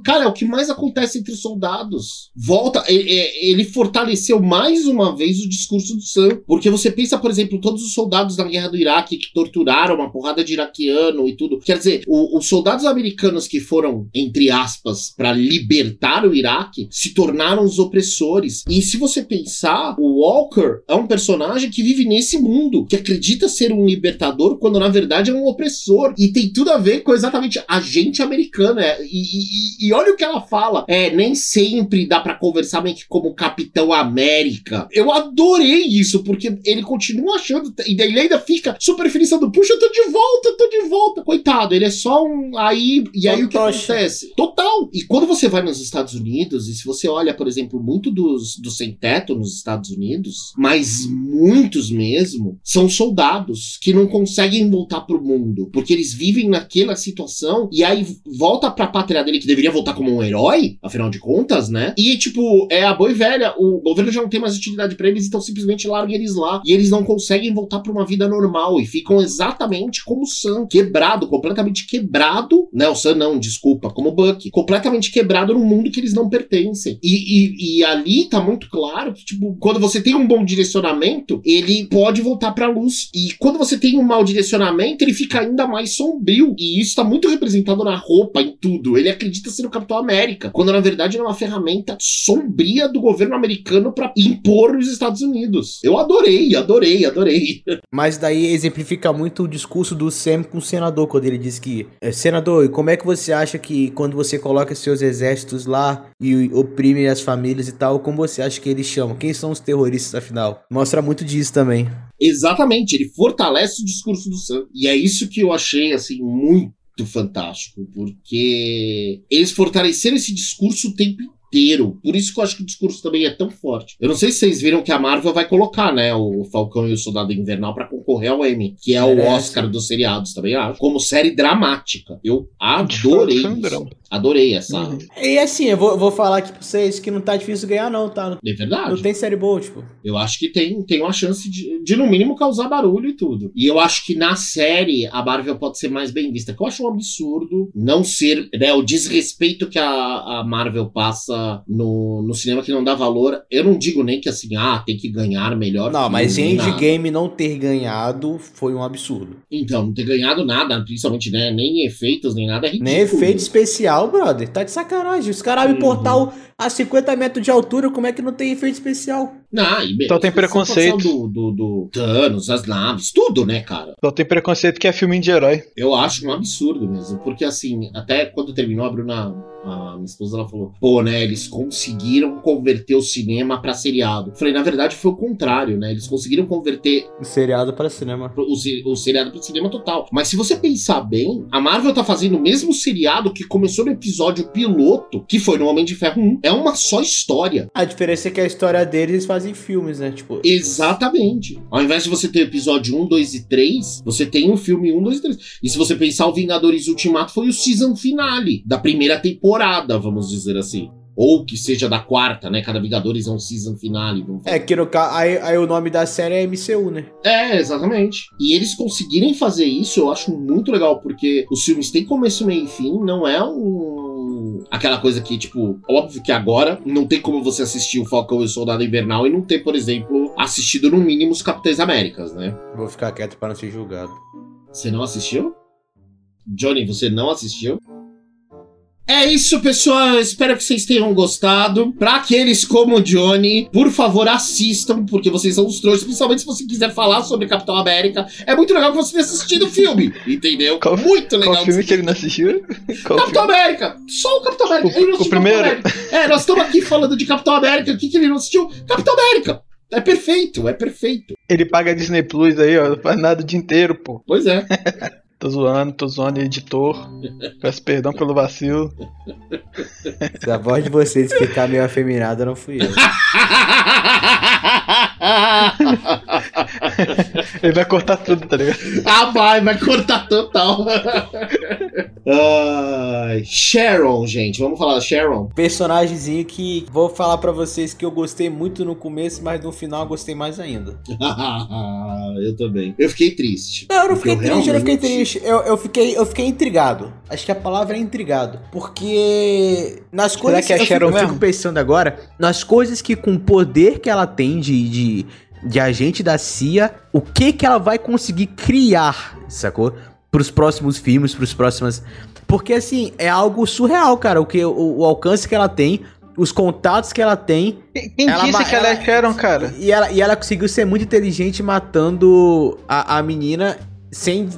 Cara, é o que mais acontece entre os soldados. Volta, ele fortaleceu mais uma vez o discurso do Sam. Porque você pensa, por exemplo, todos os soldados da guerra do Iraque que torturaram uma porrada de iraquiano e tudo. Quer dizer, o, os soldados americanos que foram, entre aspas, para libertar o Iraque, se tornaram os opressores. E se você pensar, o Walker é um personagem que vive nesse mundo, que acredita ser um libertador quando na verdade é um opressor. E tem tudo a ver com exatamente a gente americana. É, e e, e, olha o que ela fala. É, nem sempre dá para conversar meio que como Capitão América. Eu adorei isso, porque ele continua achando. E daí ele ainda fica super feliz do puxa, eu tô de volta, eu tô de volta. Coitado, ele é só um. Aí. E aí o que acontece? Total. E quando você vai nos Estados Unidos, e se você olha, por exemplo, muito dos, do sem-teto nos Estados Unidos, mas muitos mesmo, são soldados que não conseguem voltar pro mundo. Porque eles vivem naquela situação e aí volta pra pátria dele, que deveria voltar como um herói, afinal de contas, né? E, tipo, é a boi velha. O governo já não tem mais utilidade para eles, então simplesmente larga eles lá. E eles não conseguem voltar pra uma vida normal e ficam exatamente como o Sam, quebrado, completamente quebrado. Né, o Sam não, desculpa, como o Buck. Completamente quebrado no mundo que eles não pertencem. E, e, e ali tá muito claro que, tipo, quando você tem um bom direcionamento, ele pode voltar pra luz. E quando você tem um mau direcionamento, ele fica ainda mais sombrio. E isso tá muito representado na roupa, em tudo. Ele acredita ser o Capitão América, quando na verdade é uma ferramenta sombria do governo americano para impor os Estados Unidos. Eu adorei, adorei, adorei. Mas daí exemplifica muito o discurso do Sam com o senador, quando ele diz que, é, senador, como é que você acha que quando você coloca seus exércitos lá e oprime as famílias e tal, como você acha que eles chamam? Quem são os terroristas afinal? Mostra muito disso também. Exatamente, ele fortalece o discurso do Sam. E é isso que eu achei, assim, muito fantástico, porque eles fortaleceram esse discurso o tempo inteiro. Por isso que eu acho que o discurso também é tão forte. Eu não sei se vocês viram que a Marvel vai colocar, né, o Falcão e o Soldado Invernal para concorrer ao Emmy, que é o Oscar dos seriados também, acho, como série dramática. Eu adorei isso. Adorei essa. Uhum. E assim, eu vou, vou falar aqui pra vocês que não tá difícil ganhar, não, tá? É verdade. Não tem série boa, tipo. Eu acho que tem, tem uma chance de, de, no mínimo, causar barulho e tudo. E eu acho que na série a Marvel pode ser mais bem vista. Que eu acho um absurdo não ser, né, o desrespeito que a, a Marvel passa no, no cinema que não dá valor. Eu não digo nem que assim, ah, tem que ganhar melhor. Não, mas Endgame não ter ganhado foi um absurdo. Então, não ter ganhado nada, principalmente, né, nem efeitos, nem nada é ridículo. Nem efeito especial brother. Tá de sacanagem. Os caras abrem uhum. portal a 50 metros de altura, como é que não tem efeito especial? Não, e Então tem preconceito. Do, do, do Thanos, as naves, tudo, né, cara? Só tem preconceito que é filme de herói. Eu acho um absurdo mesmo. Porque assim, até quando terminou, a Bruna, a minha esposa, ela falou: pô, né, eles conseguiram converter o cinema pra seriado. Eu falei, na verdade foi o contrário, né? Eles conseguiram converter. O seriado pra cinema. O, o seriado pra cinema total. Mas se você pensar bem, a Marvel tá fazendo o mesmo seriado que começou no episódio piloto, que foi no Homem de Ferro 1. É uma só história. A diferença é que a história deles fazem filmes, né? Tipo. Exatamente. Ao invés de você ter episódio 1, 2 e 3, você tem o filme 1, 2 e 3. E se você pensar, o Vingadores Ultimato foi o season finale da primeira temporada, vamos dizer assim. Ou que seja da quarta, né? Cada Vingadores é um season finale. É, que no. Aí, aí, o nome da série é MCU, né? É, exatamente. E eles conseguirem fazer isso, eu acho muito legal, porque os filmes têm começo, meio e fim, não é um. Aquela coisa que, tipo, óbvio que agora não tem como você assistir o Falcão e o Soldado Invernal e não ter, por exemplo, assistido no mínimo os Capitães Américas, né? Vou ficar quieto para não ser julgado. Você não assistiu? Johnny, você não assistiu? É isso, pessoal. Eu espero que vocês tenham gostado. Para aqueles como o Johnny, por favor, assistam, porque vocês são os trouxas. Principalmente se você quiser falar sobre Capitão América. É muito legal que você tenha assistido o filme, entendeu? Qual, muito legal. Qual filme que ele não assistiu? Qual Capitão filme? América. Só o Capitão América. O, o primeiro? É, nós estamos aqui falando de Capitão América. O que, que ele não assistiu? Capitão América. É perfeito, é perfeito. Ele paga a Disney Plus aí, ó. Não faz nada o dia inteiro, pô. Pois é. Tô zoando, tô zoando editor. Peço perdão pelo vacilo. Se a voz de vocês ficar meio afeminada, não fui eu. Ele vai cortar tudo, tá ligado? Ah, vai, vai cortar total. uh, Sharon, gente, vamos falar da Sharon? Personagemzinho que vou falar para vocês que eu gostei muito no começo, mas no final eu gostei mais ainda. eu também. Eu fiquei triste. Não, eu não fiquei triste, realmente... eu não fiquei triste eu, eu, fiquei, eu fiquei intrigado. Acho que a palavra é intrigado. Porque nas coisas que a eu, fico, eu fico pensando agora, nas coisas que com o poder que ela tem de, de, de agente da CIA, o que que ela vai conseguir criar, sacou? Pros próximos filmes, pros próximas. Porque assim, é algo surreal, cara. O, que, o, o alcance que ela tem, os contatos que ela tem. Quem ela, disse que ela, ela é Sharon, cara? E ela, e ela conseguiu ser muito inteligente matando a, a menina sem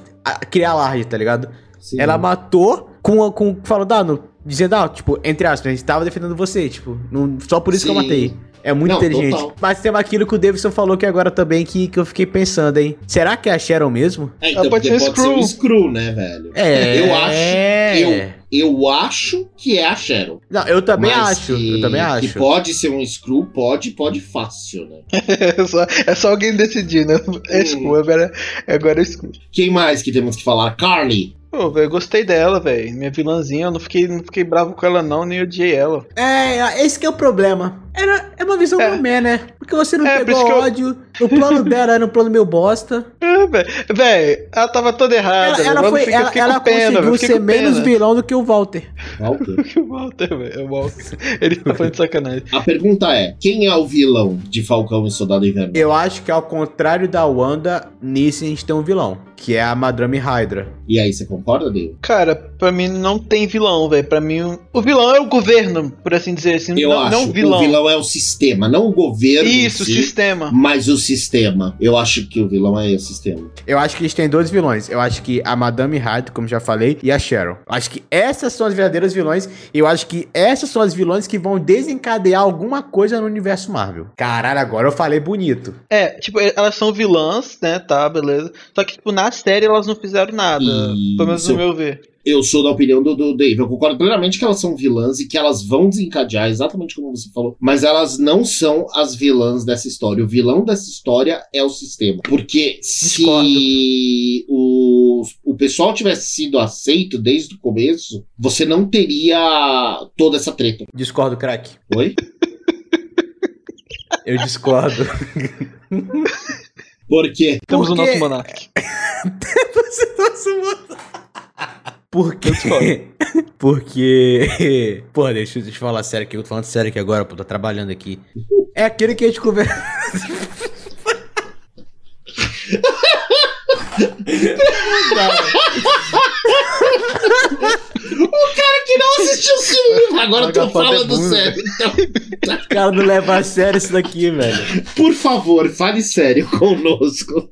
criar alarde, tá ligado? Sim. Ela matou com, com falou, Dano, dizendo, ah, tipo, entre aspas, a gente tava defendendo você, tipo, não, só por isso que eu Sim. matei. É muito Não, inteligente. total. Mas tem aquilo que o Davidson falou que agora também que, que eu fiquei pensando, hein? Será que é a Sharon mesmo? É, então, pode ser pode ser um Screw. Né, velho? É. Eu acho- eu- Eu acho que é a Sharon. Não, eu também Mas acho. que- Eu também Que acho. pode ser um Screw, pode, pode fácil, né? É só, é só alguém decidir, né? É Hum. Screw, agora, agora é Screw. Quem mais que temos que falar? Carly. Pô, velho, eu gostei dela, velho. Minha vilãzinha, eu não fiquei, não fiquei bravo com ela, não, nem odiei ela. É, esse que é o problema. Era, é uma visão É. gourmet, né? Porque você não É, pegou que eu- ódio. O plano dela era um plano meio bosta. É, velho. Véi, ela tava toda errada. Ela, ela, foi, eu ela, ela pena, conseguiu ser menos vilão do que o Walter. Walter. que o Walter, velho. É o Walter. Ele tá falando de sacanagem. A pergunta é: quem é o vilão de Falcão e Soldado Invernal? Eu acho que ao contrário da Wanda, nisso a gente tem um vilão. Que é a Madame Hydra. E aí, você concorda, Dave? Cara, pra mim não tem vilão, velho. Pra mim, o- o vilão é o governo, por assim dizer. Assim, Eu não, acho não o vilão. o vilão é o sistema, não o governo. Isso, o si, sistema. Mas o sistema. Eu acho que o vilão é o sistema. Eu acho que eles têm dois vilões. Eu acho que a Madame Hydra, como já falei, e a Sharon. Eu acho que essas são as verdadeiras vilões. E eu acho que essas são as vilões que vão desencadear alguma coisa no universo Marvel. Caralho, agora eu falei bonito. É, tipo, elas são vilãs, né? Tá, beleza. Só que, tipo, na série elas não fizeram nada. Isso. Pelo menos no meu ver. Eu sou da opinião do, do Dave. Eu concordo plenamente que elas são vilãs e que elas vão desencadear, exatamente como você falou. Mas elas não são as vilãs dessa história. O vilão dessa história é o sistema. Porque se o, o pessoal tivesse sido aceito desde o começo, você não teria toda essa treta. Discordo, craque. Oi? Eu discordo. Porque Temos o Porque- nosso Monark. Você tá sumando. Por quê? discordo. Porque. Pô, deixa, deixa eu falar sério aqui. Eu tô falando sério aqui agora, pô, tô trabalhando aqui. É aquele que a gente conversa. que não assistiu o filme. Agora eu tô é falando sério. Então, O cara não leva a sério isso daqui, velho. por favor, fale sério conosco.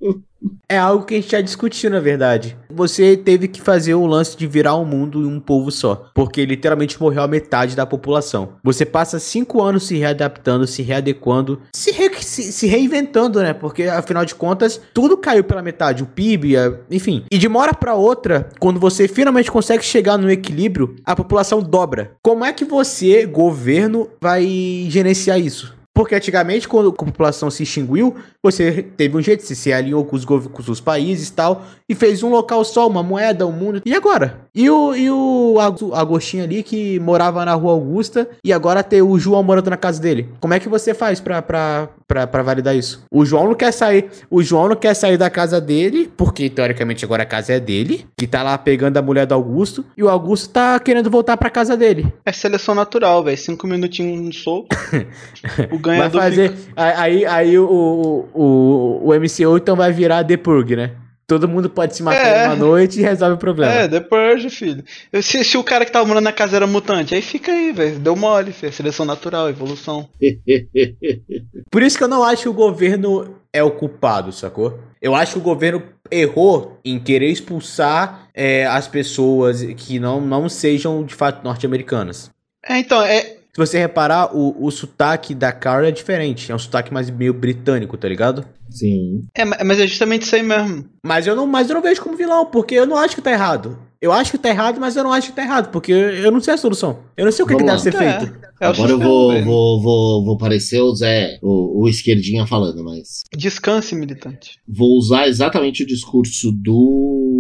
É algo que a gente já discutiu, na verdade. Você teve que fazer o lance de virar um mundo e um povo só. Porque literalmente morreu a metade da população. Você passa cinco anos se readaptando, se readequando, se, re- se- se reinventando, né? Porque afinal de contas, tudo caiu pela metade. O PIB, a- enfim. E de uma hora pra outra, quando você finalmente consegue chegar no equilíbrio, a população dobra. Como é que você, governo, vai gerenciar isso? Porque antigamente, quando a população se extinguiu, você teve um jeito, você se alinhou com os, com os países e tal, e fez um local só, uma moeda, um mundo. E agora? E o, e o Ag- Agostinho ali que morava na rua Augusta, e agora tem o João morando na casa dele. Como é que você faz pra, pra, pra, pra validar isso? O João não quer sair. O João não quer sair da casa dele, porque teoricamente agora a casa é dele, que tá lá pegando a mulher do Augusto, e o Augusto tá querendo voltar pra casa dele. É seleção natural, velho. Cinco minutinhos no soco. o Vai fazer. Aí, aí o, o, o, o MCU então vai virar The Purge, né? Todo mundo pode se matar É. uma noite e resolve o problema. É, The Purge, filho. Se, se o cara que tava morando na casa era mutante, aí fica aí, velho. Deu mole, filho. Seleção natural, evolução. Por isso que eu não acho que o governo é o culpado, sacou? Eu acho que o governo errou em querer expulsar é, as pessoas que não, não sejam de fato norte-americanas. É, então, é. Se você reparar, o, o sotaque da Carla é diferente. É um sotaque mais meio britânico, tá ligado? Sim. É, mas é justamente isso aí mesmo. Mas eu não, mas eu não vejo como vilão, porque eu não acho que tá errado. Eu acho que tá errado, mas eu não acho que tá errado, porque eu não sei a solução. Eu não sei o que, que Vamos deve ser feito. É Agora eu vou, vou, vou, vou parecer o Zé, o, o esquerdinha falando, mas Descanse, militante. vou usar exatamente o discurso do,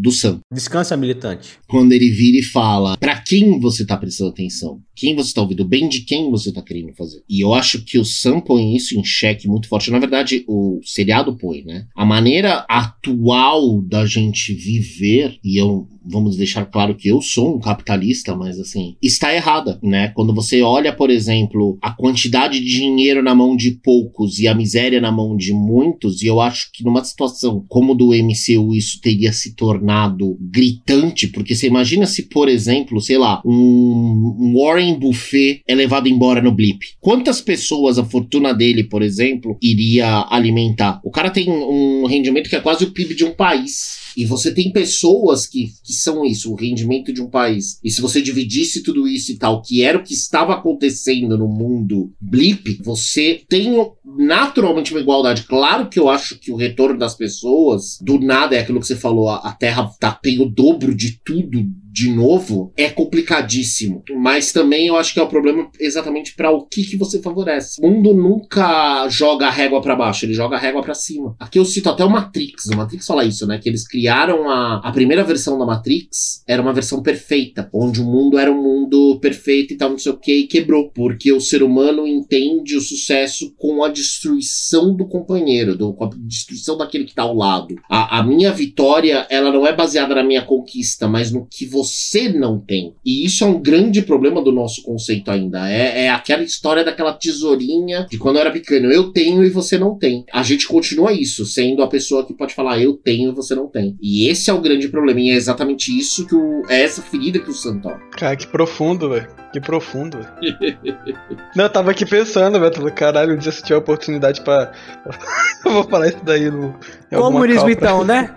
do Sam. Descansa, militante. Quando ele vira e fala pra quem você tá prestando atenção, quem você tá ouvindo, bem de quem você tá querendo fazer. E eu acho que o Sam põe isso em xeque muito forte. Na verdade, o seriado põe, né? A maneira atual da gente viver, e eu vamos deixar claro que eu sou um capitalista, mas assim, está errada, né? Quando você olha, por exemplo, a quantidade de dinheiro na mão de poucos e a miséria na mão de muitos, e eu acho que numa situação como do MCU isso teria se tornado gritante, porque você imagina se, por exemplo, sei lá, um, Warren buffet é levado embora no blip? Quantas pessoas a fortuna dele, por exemplo, iria alimentar? O cara tem um rendimento que é quase o PIB de um país. E você tem pessoas que, que são isso, o rendimento de um país. E se você dividisse tudo isso e tal, que era o que estava acontecendo no mundo blip, você tem naturalmente uma igualdade. Claro que eu acho que o retorno das pessoas, do nada, é aquilo que você falou, a, Terra tá, tem o dobro de tudo de novo, é complicadíssimo. Mas também eu acho que é o problema exatamente para o que, que você favorece. O mundo nunca joga a régua para baixo, ele joga a régua para cima. Aqui eu cito até o Matrix. O Matrix fala isso, né? Que eles criaram a, a primeira versão da Matrix, era uma versão perfeita, onde o mundo era um mundo perfeito e tal, não sei o que, e quebrou. Porque o ser humano entende o sucesso com a destruição do companheiro, do, com a destruição daquele que tá ao lado. A, a minha vitória, ela não é baseada na minha conquista, mas no que você você não tem. E isso é um grande problema do nosso conceito ainda. É, é aquela história daquela tesourinha de quando eu era pequeno. Eu tenho e você não tem. A gente continua isso, sendo a pessoa que pode falar eu tenho e você não tem. E esse é o grande problema. E é exatamente isso que o, é essa ferida que o Santão. Cara, que profundo, velho. Que profundo. não, eu tava aqui pensando, velho. Caralho, um dia se tiver oportunidade pra. eu vou falar isso daí no. Comunismo, então, né?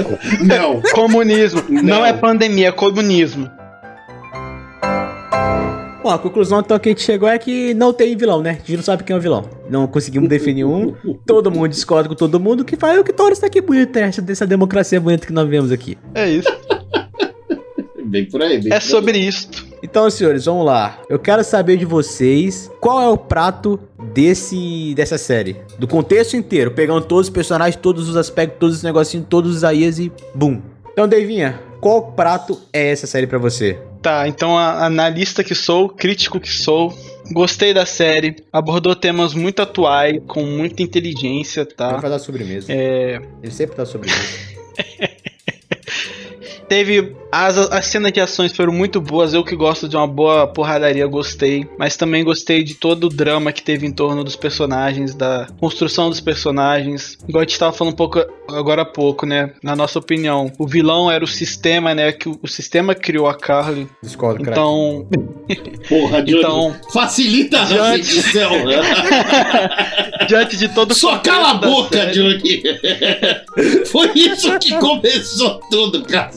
não. Comunismo. Não. não é pandemia, é comunismo. Bom, a conclusão então que a gente chegou é que não tem vilão, né? A gente não sabe quem é o vilão. Não conseguimos definir um. Todo mundo discorda com todo mundo, que faz o que torna isso aqui bonito, essa, dessa democracia bonita que nós vemos aqui. É isso. bem por aí, bem É por sobre aí. Então, senhores, vamos lá. Eu quero saber de vocês qual é o prato desse dessa série. Do contexto inteiro, pegando todos os personagens, todos os aspectos, todos os negocinhos, todos os AIs e bum. Então, Devinha, qual prato é essa série para você? Tá, então analista que sou, crítico que sou, gostei da série, abordou temas muito atuais, com muita inteligência, tá? Ele vai dar sobremesa. É... Ele sempre dá sobremesa. Teve. As, as cenas de ações foram muito boas. Eu que gosto de uma boa porradaria, gostei. Mas também gostei de todo o drama que teve em torno dos personagens, da construção dos personagens. Igual a gente tava falando um pouco agora há pouco, né? Na nossa opinião, o vilão era o sistema, né? Que o, o sistema criou a Carly. Discordo, Então. Porra, Johnny, então. Facilita diante... a edição. diante de todo Só cala a boca, Johnny. Foi isso que começou tudo, cara.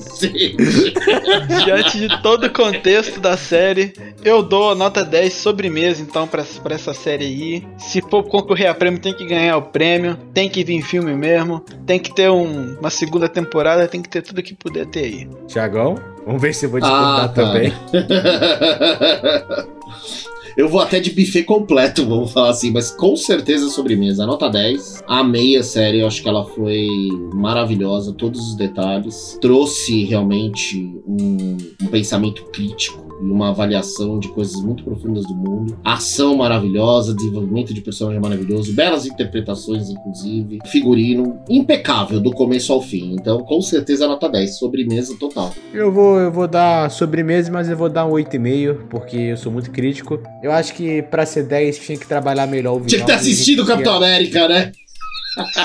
Diante de todo o contexto da série, eu dou nota 10 sobremesa, então, pra, pra essa série aí. Se for concorrer a prêmio, tem que ganhar o prêmio. Tem que vir filme mesmo. Tem que ter um, uma segunda temporada. Tem que ter tudo que puder ter aí. Tiagão, vamos ver se eu vou discordar ah, tá. também. Eu vou até de buffet completo, vamos falar assim, mas com certeza sobremesa. Nota 10. Amei a série, eu acho que ela foi maravilhosa, todos os detalhes. Trouxe realmente um, um pensamento crítico uma avaliação de coisas muito profundas do mundo. Ação maravilhosa, desenvolvimento de personagem maravilhoso, belas interpretações, inclusive. Figurino impecável do começo ao fim. Então, com certeza, nota 10. Sobremesa total. Eu vou, eu vou dar sobremesa, mas eu vou dar um 8,5, porque eu sou muito crítico. Eu acho que pra ser 10 tinha que trabalhar melhor o vídeo. Tinha que ter assistido o Capitão América, né?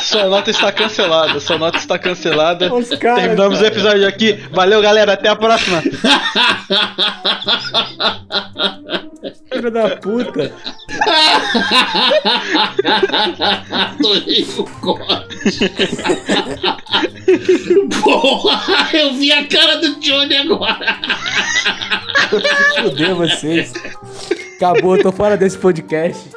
Sua nota está cancelada. Sua nota está cancelada. Caras, Terminamos cara. o episódio aqui. Valeu, galera. Até a próxima. Filho da puta. Adorei o corte. Porra, eu vi a cara do Johnny agora. Fudeu vocês. Acabou, tô fora desse podcast.